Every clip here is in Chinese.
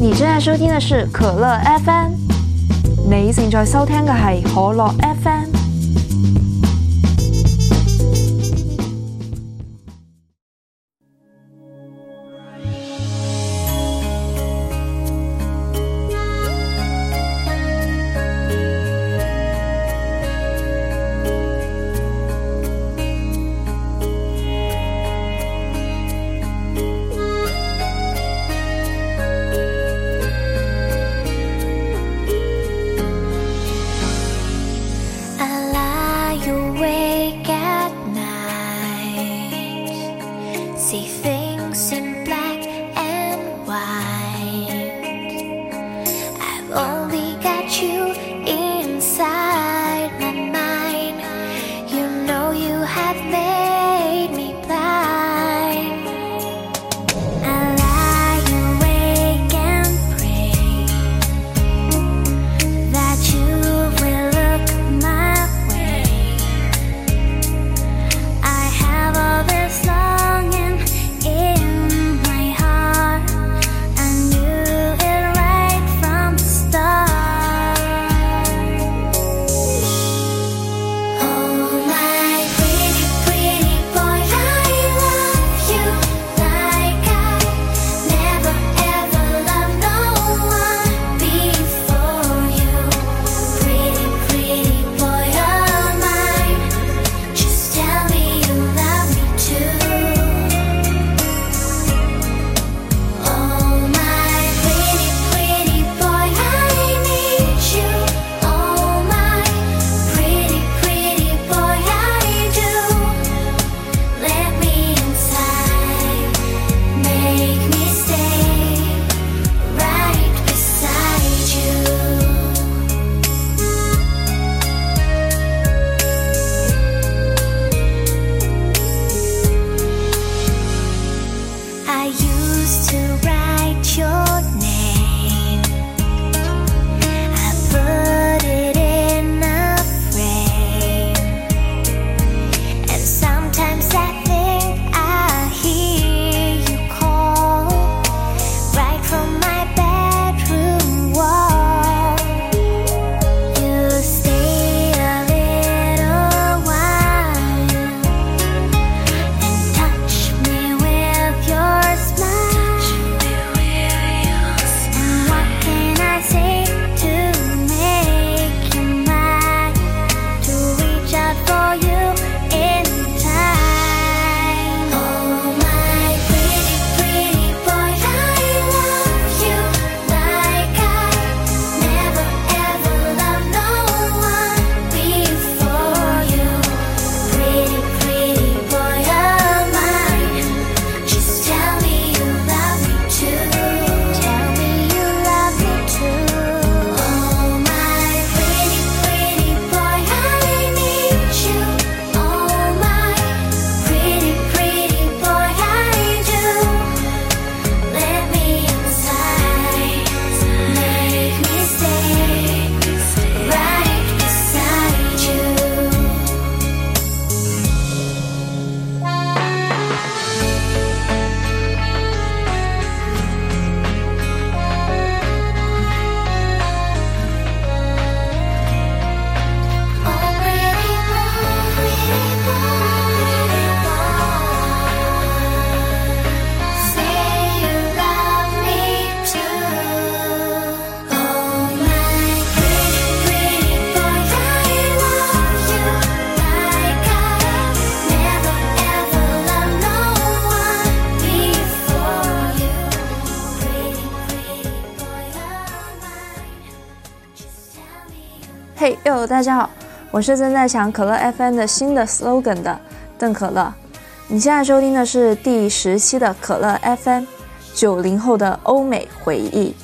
你正在收听的是可乐 FM，你正在收听嘅系可乐 FM。I lie awake at night, see things. 嘿哟，大家好，我是正在想可乐 FM 的新的 slogan 的邓可乐。你现在收听的是第十期的可乐 FM，九零后的欧美回忆。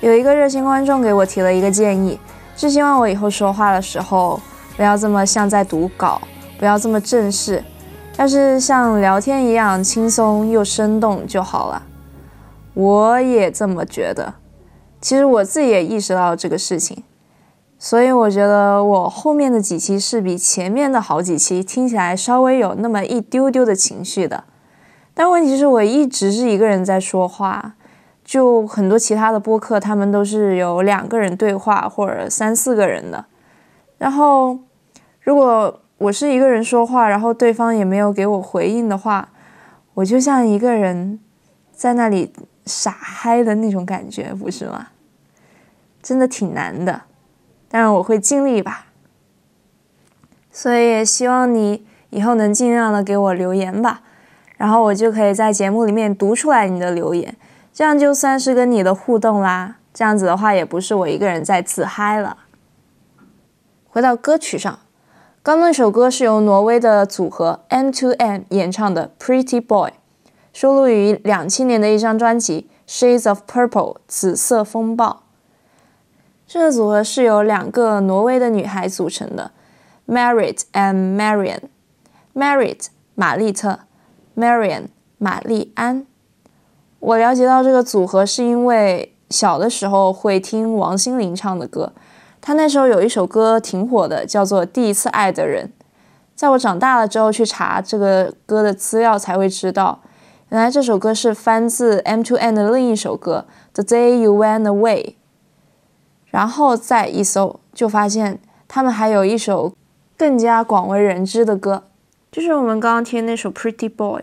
有一个热心观众给我提了一个建议，是希望我以后说话的时候不要这么像在读稿，不要这么正式，要是像聊天一样轻松又生动就好了。我也这么觉得，其实我自己也意识到这个事情。所以我觉得我后面的几期是比前面的好几期听起来稍微有那么一丢丢的情绪的，但问题是我一直是一个人在说话，就很多其他的播客，他们都是有两个人对话或者三四个人的。然后，如果我是一个人说话，然后对方也没有给我回应的话，我就像一个人在那里傻嗨的那种感觉，不是吗？真的挺难的，但是我会尽力吧。所以也希望你以后能尽量的给我留言吧，然后我就可以在节目里面读出来你的留言，这样就算是跟你的互动啦。这样子的话，也不是我一个人在自嗨了。回到歌曲上，刚那首歌是由挪威的组合 M2M 演唱的《Pretty Boy》，收录于两千年的一张专辑《Shades of Purple》紫色风暴。这个组合是由两个挪威的女孩组成的，Marit and Marian。Marit 玛丽特，Marian 玛丽安。我了解到这个组合是因为小的时候会听王心凌唱的歌。她那时候有一首歌挺火的，叫做《第一次爱的人》。在我长大了之后去查这个歌的资料，才会知道，原来这首歌是翻自 M2N 的另一首歌《The Day You Went Away》。然后再一搜，就发现他们还有一首更加广为人知的歌，就是我们刚刚听那首《Pretty Boy》。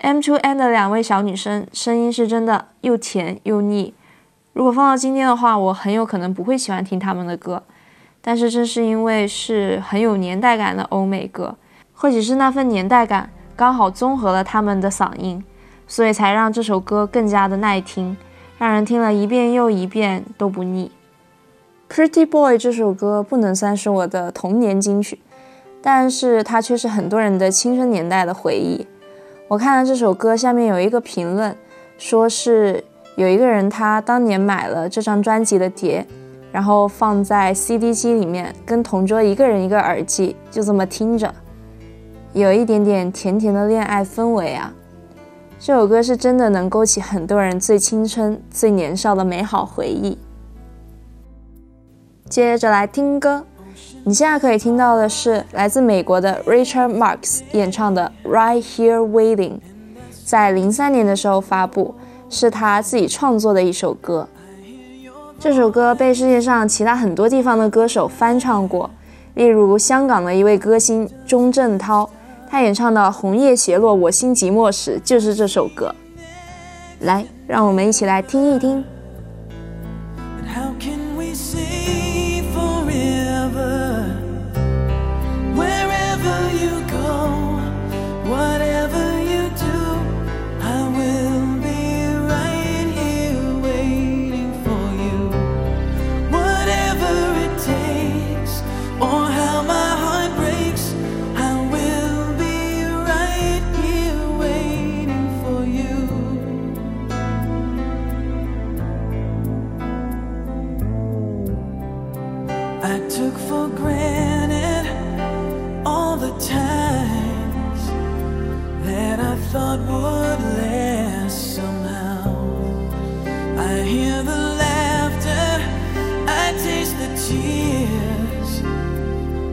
M2M 的两位小女生声音是真的又甜又腻。如果放到今天的话，我很有可能不会喜欢听他们的歌，但是正是因为是很有年代感的欧美歌，或许是那份年代感刚好综合了他们的嗓音，所以才让这首歌更加的耐听，让人听了一遍又一遍都不腻。Pretty Boy 这首歌不能算是我的童年金曲，但是它却是很多人的青春年代的回忆。我看了这首歌下面有一个评论，说是。有一个人，他当年买了这张专辑的碟，然后放在 CD 机里面，跟同桌一个人一个耳机，就这么听着，有一点点甜甜的恋爱氛围啊。这首歌是真的能勾起很多人最青春、最年少的美好回忆。接着来听歌，你现在可以听到的是来自美国的 Richard Marx 演唱的《Right Here Waiting》，在零三年的时候发布。是他自己创作的一首歌，这首歌被世界上其他很多地方的歌手翻唱过，例如香港的一位歌星钟镇涛，他演唱的《红叶斜落我心寂寞时》就是这首歌。来，让我们一起来听一听。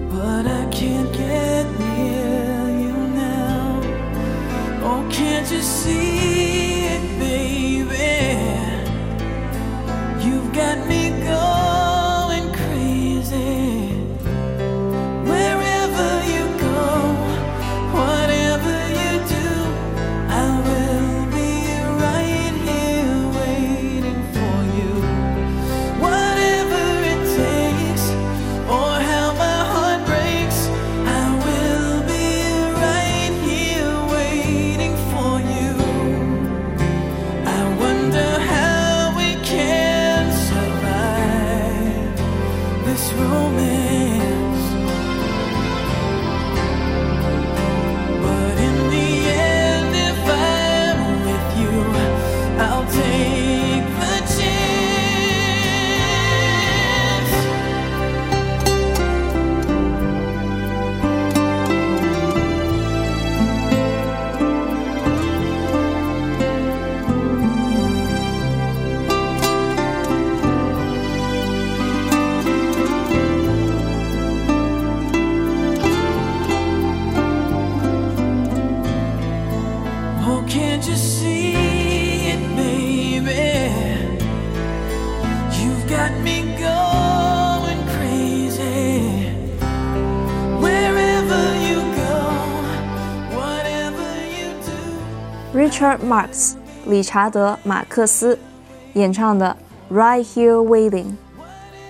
but I can't get near you now. Oh, can't you see it, baby? You've got me. Richard Marx 理查德·马克思演唱的《Right Here Waiting》。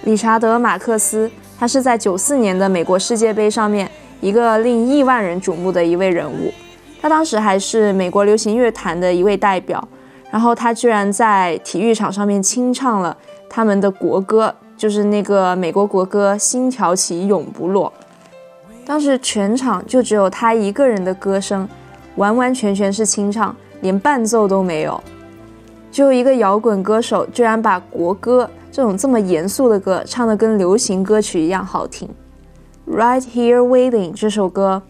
理查德·马克思，他是在九四年的美国世界杯上面一个令亿万人瞩目的一位人物。他当时还是美国流行乐坛的一位代表，然后他居然在体育场上面清唱了他们的国歌，就是那个美国国歌《心挑起永不落》。当时全场就只有他一个人的歌声，完完全全是清唱，连伴奏都没有。就一个摇滚歌手，居然把国歌这种这么严肃的歌唱得跟流行歌曲一样好听。Right Here Waiting 这首歌，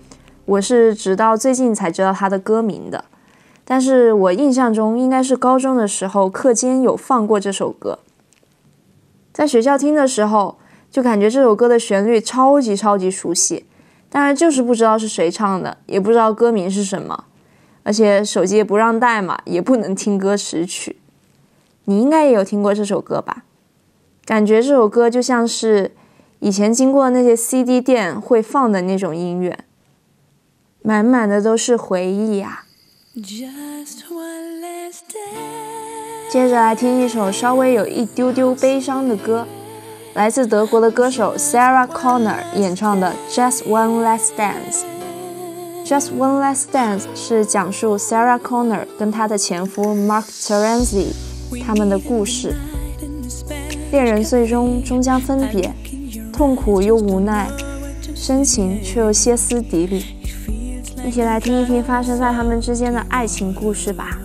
我是直到最近才知道它的歌名的，但是我印象中应该是高中的时候课间有放过这首歌，在学校听的时候就感觉这首歌的旋律超级超级熟悉，但是就是不知道是谁唱的，也不知道歌名是什么。而且手机也不让带嘛，也不能听歌识曲。你应该也有听过这首歌吧？感觉这首歌就像是以前经过那些 CD 店会放的那种音乐，满满的都是回忆呀。接着来听一首稍微有一丢丢悲伤的歌，来自德国的歌手 Sarah Connor 演唱的《Just One Last Dance》。Just One Last Dance 是讲述 Sarah Connor 跟她的前夫 Mark Terenzi 他们的故事。恋人最终终将分别，痛苦又无奈，深情却又歇斯底里。一起来听一听发生在他们之间的爱情故事吧。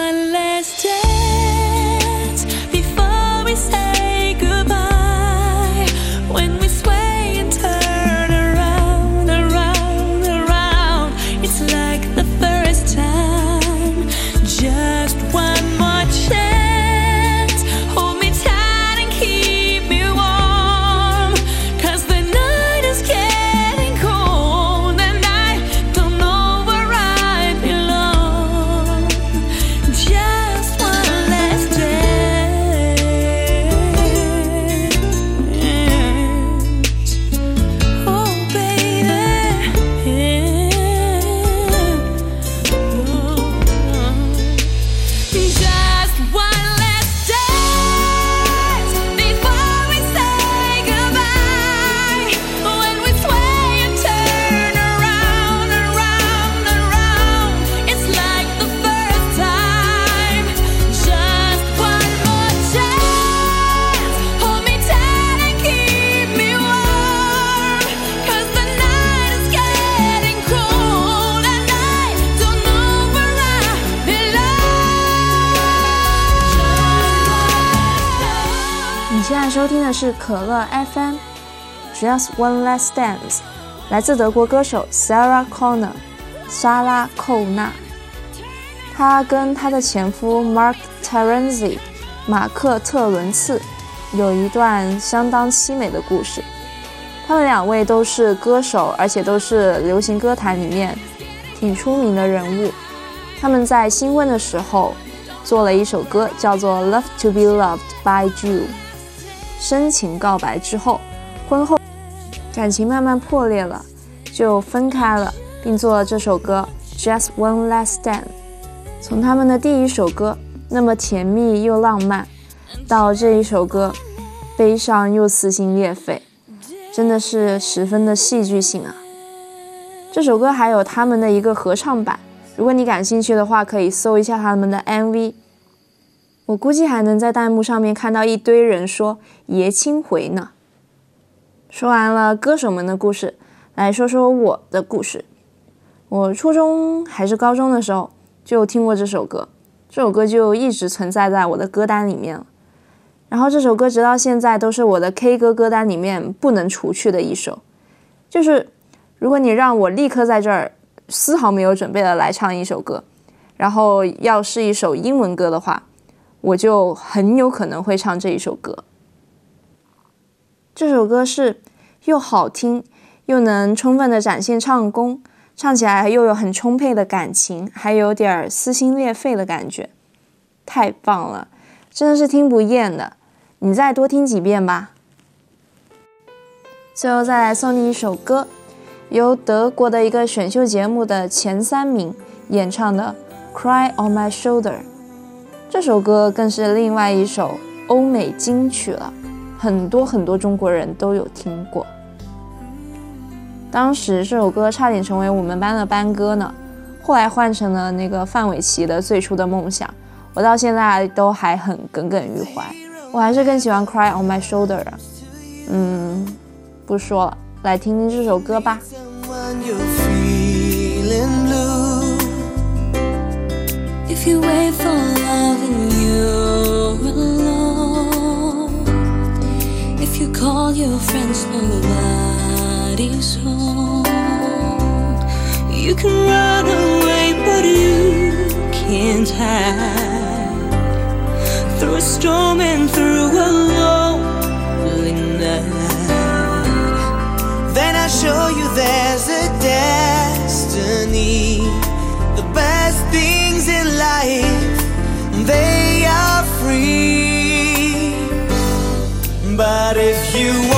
One last dance 收听的是可乐 FM Just One Last Dance，来自德国歌手 Sarah Connor 莎拉·寇纳。她跟她的前夫 Mark Terenzi 马克·特伦茨有一段相当凄美的故事。他们两位都是歌手，而且都是流行歌坛里面挺出名的人物。他们在新婚的时候做了一首歌，叫做《Love to Be Loved by You》，深情告白之后，婚后感情慢慢破裂了，就分开了，并做了这首歌《Just One Last Stand》。从他们的第一首歌那么甜蜜又浪漫，到这一首歌悲伤又撕心裂肺，真的是十分的戏剧性啊！这首歌还有他们的一个合唱版，如果你感兴趣的话，可以搜一下他们的 MV。我估计还能在弹幕上面看到一堆人说“爷青回”呢。说完了歌手们的故事，来说说我的故事。我初中还是高中的时候就听过这首歌，这首歌就一直存在在我的歌单里面了。然后这首歌直到现在都是我的 K 歌歌单里面不能除去的一首。就是如果你让我立刻在这儿丝毫没有准备的来唱一首歌，然后要是一首英文歌的话，我就很有可能会唱这一首歌。这首歌是又好听，又能充分的展现唱功，唱起来又有很充沛的感情，还有点儿撕心裂肺的感觉，太棒了，真的是听不厌的。你再多听几遍吧。最后再来送你一首歌，由德国的一个选秀节目的前三名演唱的《Cry on My Shoulder》。这首歌更是另外一首欧美金曲了，很多很多中国人都有听过。当时这首歌差点成为我们班的班歌呢，后来换成了那个范玮琪的《最初的梦想》，我到现在都还很耿耿于怀。我还是更喜欢《Cry on My Shoulder》啊。嗯，不说了，来听听这首歌吧。If you wait for call your friends, nobody's home. You can run away, but you can't hide. Through a storm and through a lonely night. Then I show you there's a destiny. The best things in life, they are free you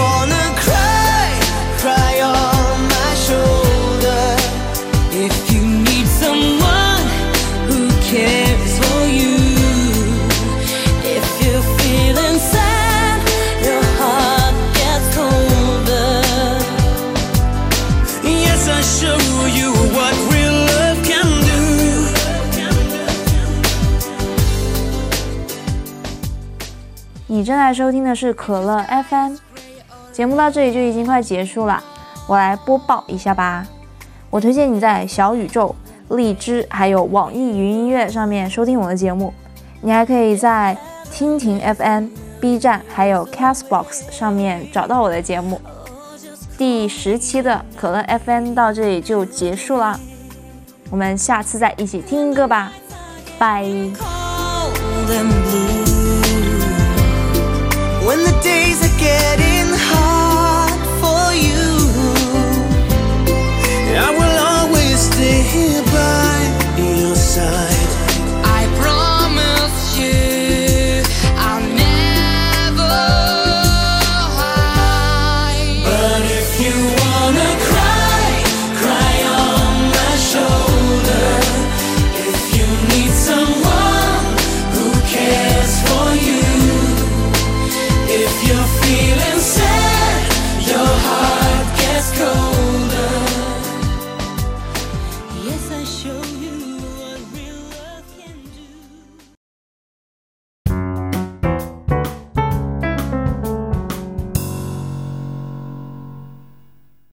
正在收听的是可乐 FM，节目到这里就已经快结束了，我来播报一下吧。我推荐你在小宇宙、荔枝还有网易云音乐上面收听我的节目，你还可以在蜻蜓 FM、B 站还有 Castbox 上面找到我的节目。第十期的可乐 FM 到这里就结束了，我们下次再一起听歌吧，拜。get it.